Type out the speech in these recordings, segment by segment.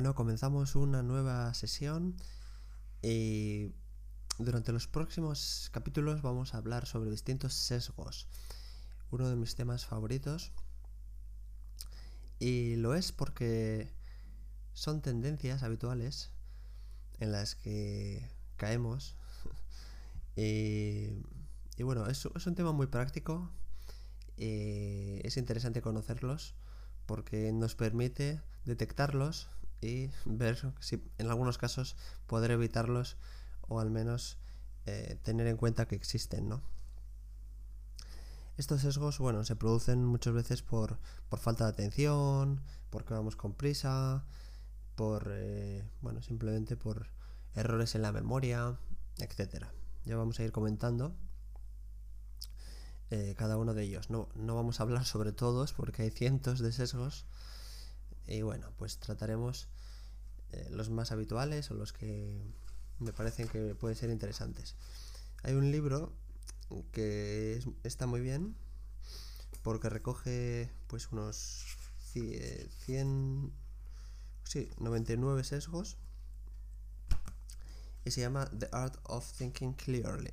Bueno, comenzamos una nueva sesión y durante los próximos capítulos vamos a hablar sobre distintos sesgos. Uno de mis temas favoritos. Y lo es porque son tendencias habituales en las que caemos. y, bueno, es, es, un tema muy práctico. Y es interesante conocerlos porque nos permite detectarlos y ver si en algunos casos poder evitarlos o al menos eh, tener en cuenta que existen, ¿no? Estos sesgos, bueno, se producen muchas veces por, falta de atención, porque vamos con prisa, por, eh, bueno, simplemente por errores en la memoria, etcétera. Ya vamos a ir comentando eh, cada uno de ellos. No, no vamos a hablar sobre todos porque hay cientos de sesgos y bueno, pues trataremos eh, los más habituales o los que me parecen que pueden ser interesantes. Hay un libro que está muy bien porque recoge pues unos 100, sí, 99 sesgos y se llama The Art of Thinking Clearly.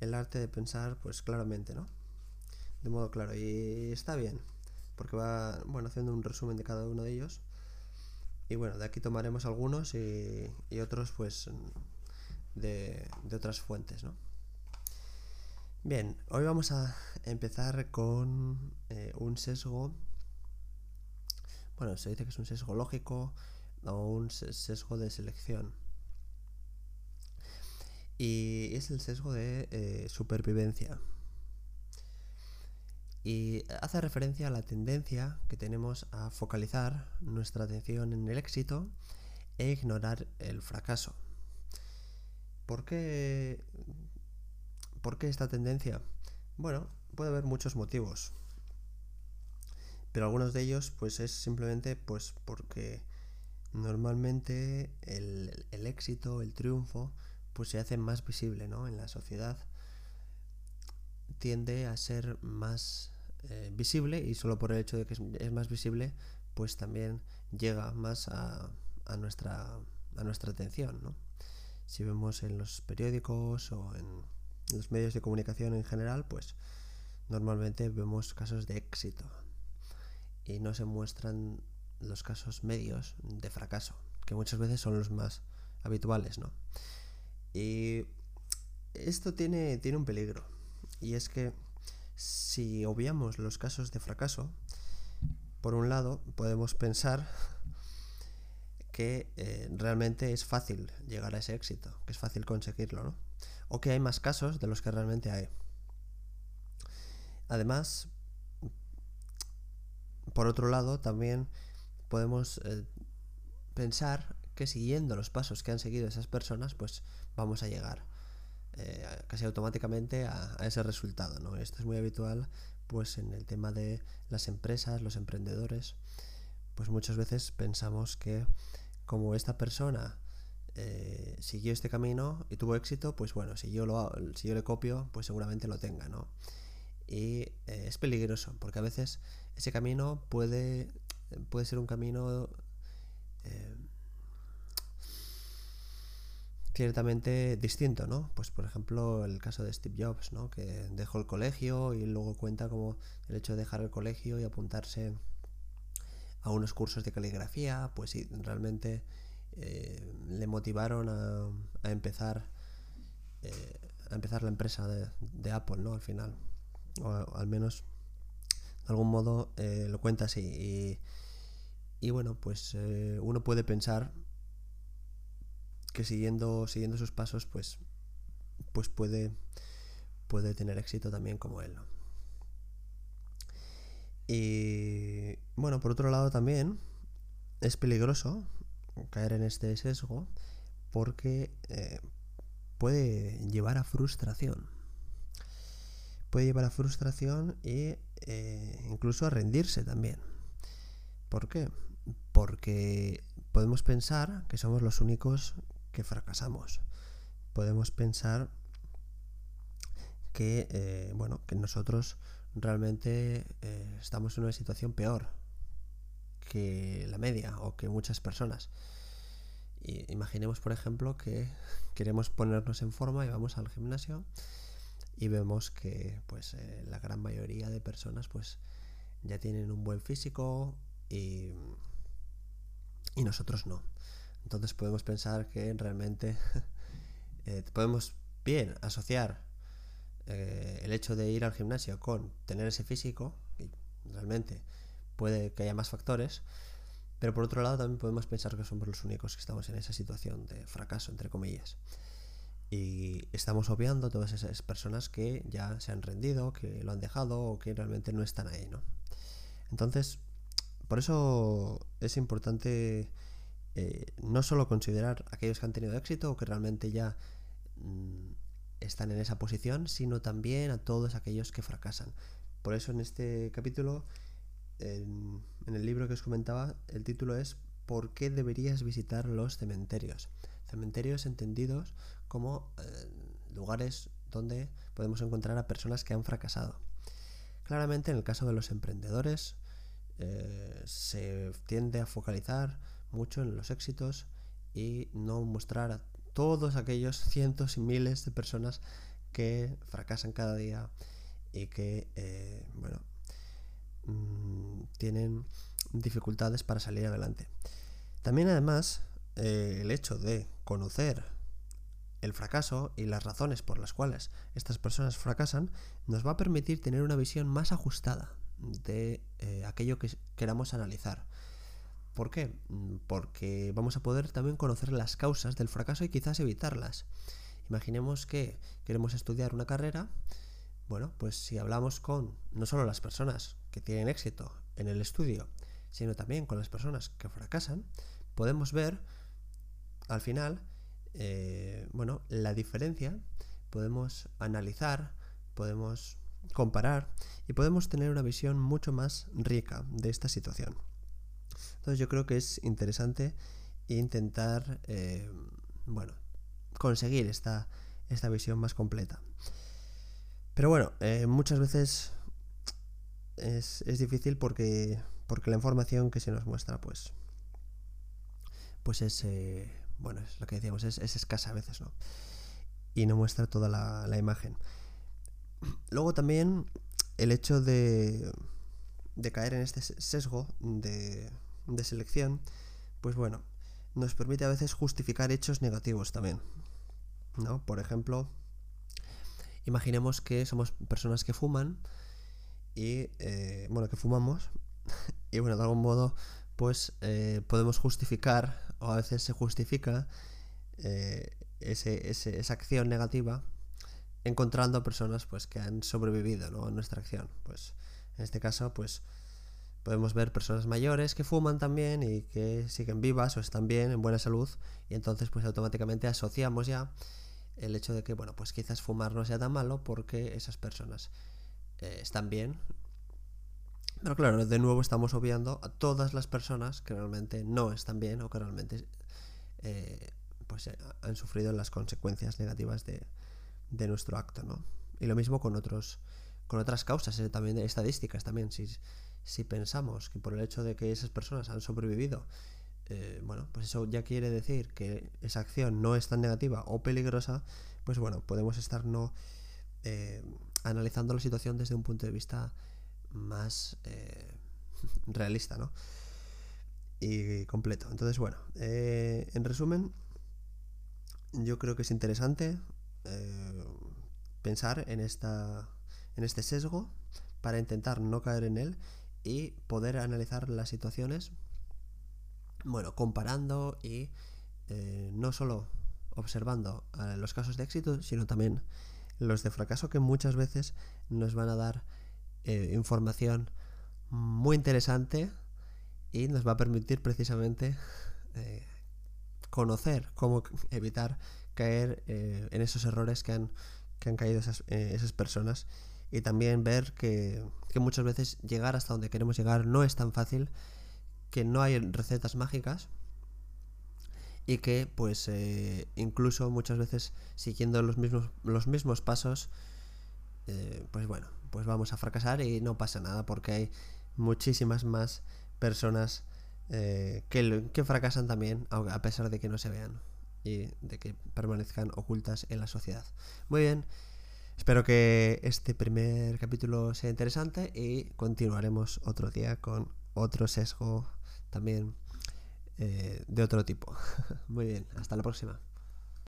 El arte de pensar pues claramente, ¿no? De modo claro y está bien porque va bueno, haciendo un resumen de cada uno de ellos. Y bueno, de aquí tomaremos algunos y, otros pues de, otras fuentes, ¿no? Bien, hoy vamos a empezar con eh, un sesgo. Bueno, se dice que es un sesgo lógico o un sesgo de selección. Y es el sesgo de eh, supervivencia y hace referencia a la tendencia que tenemos a focalizar nuestra atención en el éxito e ignorar el fracaso. ¿Por qué, ¿Por qué esta tendencia? Bueno, puede haber muchos motivos, pero algunos de ellos pues es simplemente pues porque normalmente el, el éxito, el triunfo, pues se hace más visible ¿no? en la sociedad tiende a ser más eh, visible y solo por el hecho de que es, más visible, pues también llega más a, nuestra, a nuestra atención. ¿no? Si vemos en los periódicos o en los medios de comunicación en general, pues normalmente vemos casos de éxito y no se muestran los casos medios de fracaso, que muchas veces son los más habituales, ¿no? Y esto tiene, tiene un peligro, y es que si obviamos los casos de fracaso, por un lado podemos pensar que eh, realmente es fácil llegar a ese éxito, que es fácil conseguirlo, ¿no? O que hay más casos de los que realmente hay. Además, por otro lado, también podemos eh, pensar que siguiendo los pasos que han seguido esas personas, pues vamos a llegar eh, casi automáticamente a, ese resultado. ¿no? Esto es muy habitual pues en el tema de las empresas, los emprendedores, pues muchas veces pensamos que como esta persona eh, siguió este camino y tuvo éxito, pues bueno, si yo, lo, si yo le copio, pues seguramente lo tenga, ¿no? Y eh, es peligroso, porque a veces ese camino puede, puede ser un camino ciertamente distinto, ¿no? Pues por ejemplo el caso de Steve Jobs, ¿no? Que dejó el colegio y luego cuenta como el hecho de dejar el colegio y apuntarse a unos cursos de caligrafía, pues sí, realmente eh, le motivaron a, empezar eh, a empezar la empresa de, Apple, ¿no? Al final, o al menos de algún modo eh, lo cuenta así y, y bueno, pues uno puede pensar que siguiendo, siguiendo sus pasos, pues, pues puede, puede tener éxito también como él. Y bueno, por otro lado también es peligroso caer en este sesgo porque eh, puede llevar a frustración. Puede llevar a frustración eh, incluso a rendirse también. ¿Por qué? Porque podemos pensar que somos los únicos que fracasamos. Podemos pensar que, eh, bueno, que nosotros realmente eh, estamos en una situación peor que la media o que muchas personas. Y imaginemos, por ejemplo, que queremos ponernos en forma y vamos al gimnasio y vemos que pues eh, la gran mayoría de personas pues ya tienen un buen físico y, y nosotros no. Entonces podemos pensar que realmente eh, podemos bien asociar eh, el hecho de ir al gimnasio con tener ese físico, y realmente puede que haya más factores, pero por otro lado también podemos pensar que somos los únicos que estamos en esa situación de fracaso, entre comillas. Y estamos obviando todas esas personas que ya se han rendido, que lo han dejado o que realmente no están ahí, ¿no? Entonces, por eso es importante eh, no solo considerar aquellos que han tenido éxito o que realmente ya mm, están en esa posición, sino también a todos aquellos que fracasan. Por eso en este capítulo, en, el libro que os comentaba, el título es ¿Por qué deberías visitar los cementerios? Cementerios entendidos como eh, lugares donde podemos encontrar a personas que han fracasado. Claramente en el caso de los emprendedores eh, se tiende a focalizar mucho en los éxitos y no mostrar a todos aquellos cientos y miles de personas que fracasan cada día y que, eh, bueno, mm, tienen dificultades para salir adelante. También además, eh, el hecho de conocer el fracaso y las razones por las cuales estas personas fracasan nos va a permitir tener una visión más ajustada de eh, aquello que queramos analizar. ¿Por qué? Mm, porque vamos a poder también conocer las causas del fracaso y quizás evitarlas. Imaginemos que queremos estudiar una carrera. Bueno, pues si hablamos con no solo las personas que tienen éxito en el estudio, sino también con las personas que fracasan, podemos ver al final, eh, bueno, la diferencia, podemos analizar, podemos comparar y podemos tener una visión mucho más rica de esta situación. Entonces yo creo que es interesante intentar, eh, bueno, conseguir esta, esta visión más completa. Pero bueno, eh, muchas veces es, es, difícil porque, porque la información que se nos muestra, pues, pues es, eh, bueno, es lo que decíamos, es, escasa a veces, ¿no? Y no muestra toda la, la imagen. Luego también el hecho de, de caer en este sesgo de, de selección, pues bueno, nos permite a veces justificar hechos negativos también. ¿No? Por ejemplo, imaginemos que somos personas que fuman y, eh, bueno, que fumamos y, bueno, de algún modo, pues eh, podemos justificar, o a veces se justifica, eh, ese, esa acción negativa encontrando personas pues que han sobrevivido ¿no? en nuestra acción. Pues en este caso, pues podemos ver personas mayores que fuman también y que siguen vivas o están bien, en buena salud, y entonces pues automáticamente asociamos ya el hecho de que, bueno, pues quizás fumar no sea tan malo porque esas personas eh, están bien. Pero claro, de nuevo estamos obviando a todas las personas que realmente no están bien o que realmente eh, pues eh, han sufrido las consecuencias negativas de, de nuestro acto, ¿no? Y lo mismo con otros con otras causas, también estadísticas también, si si pensamos que por el hecho de que esas personas han sobrevivido, eh, bueno, pues eso ya quiere decir que esa acción no es tan negativa o peligrosa, pues bueno, podemos estar no eh, analizando la situación desde un punto de vista más eh, realista, ¿no? Y completo. Entonces, bueno, en resumen, yo creo que es interesante pensar en esta en este sesgo para intentar no caer en él y poder analizar las situaciones, bueno, comparando y eh, no solo observando eh, los casos de éxito, sino también los de fracaso que muchas veces nos van a dar eh, información muy interesante y nos va a permitir precisamente conocer cómo evitar caer en esos errores que han, que han caído esas, esas personas y también ver que, muchas veces llegar hasta donde queremos llegar no es tan fácil, que no hay recetas mágicas y que pues eh, incluso muchas veces siguiendo los mismos, los mismos pasos eh, pues bueno, pues vamos a fracasar y no pasa nada porque hay muchísimas más personas eh, que, que fracasan también a pesar de que no se vean y de que permanezcan ocultas en la sociedad. Muy bien, espero que este primer capítulo sea interesante y continuaremos otro día con otro sesgo también eh, de otro tipo. Muy bien, hasta la próxima.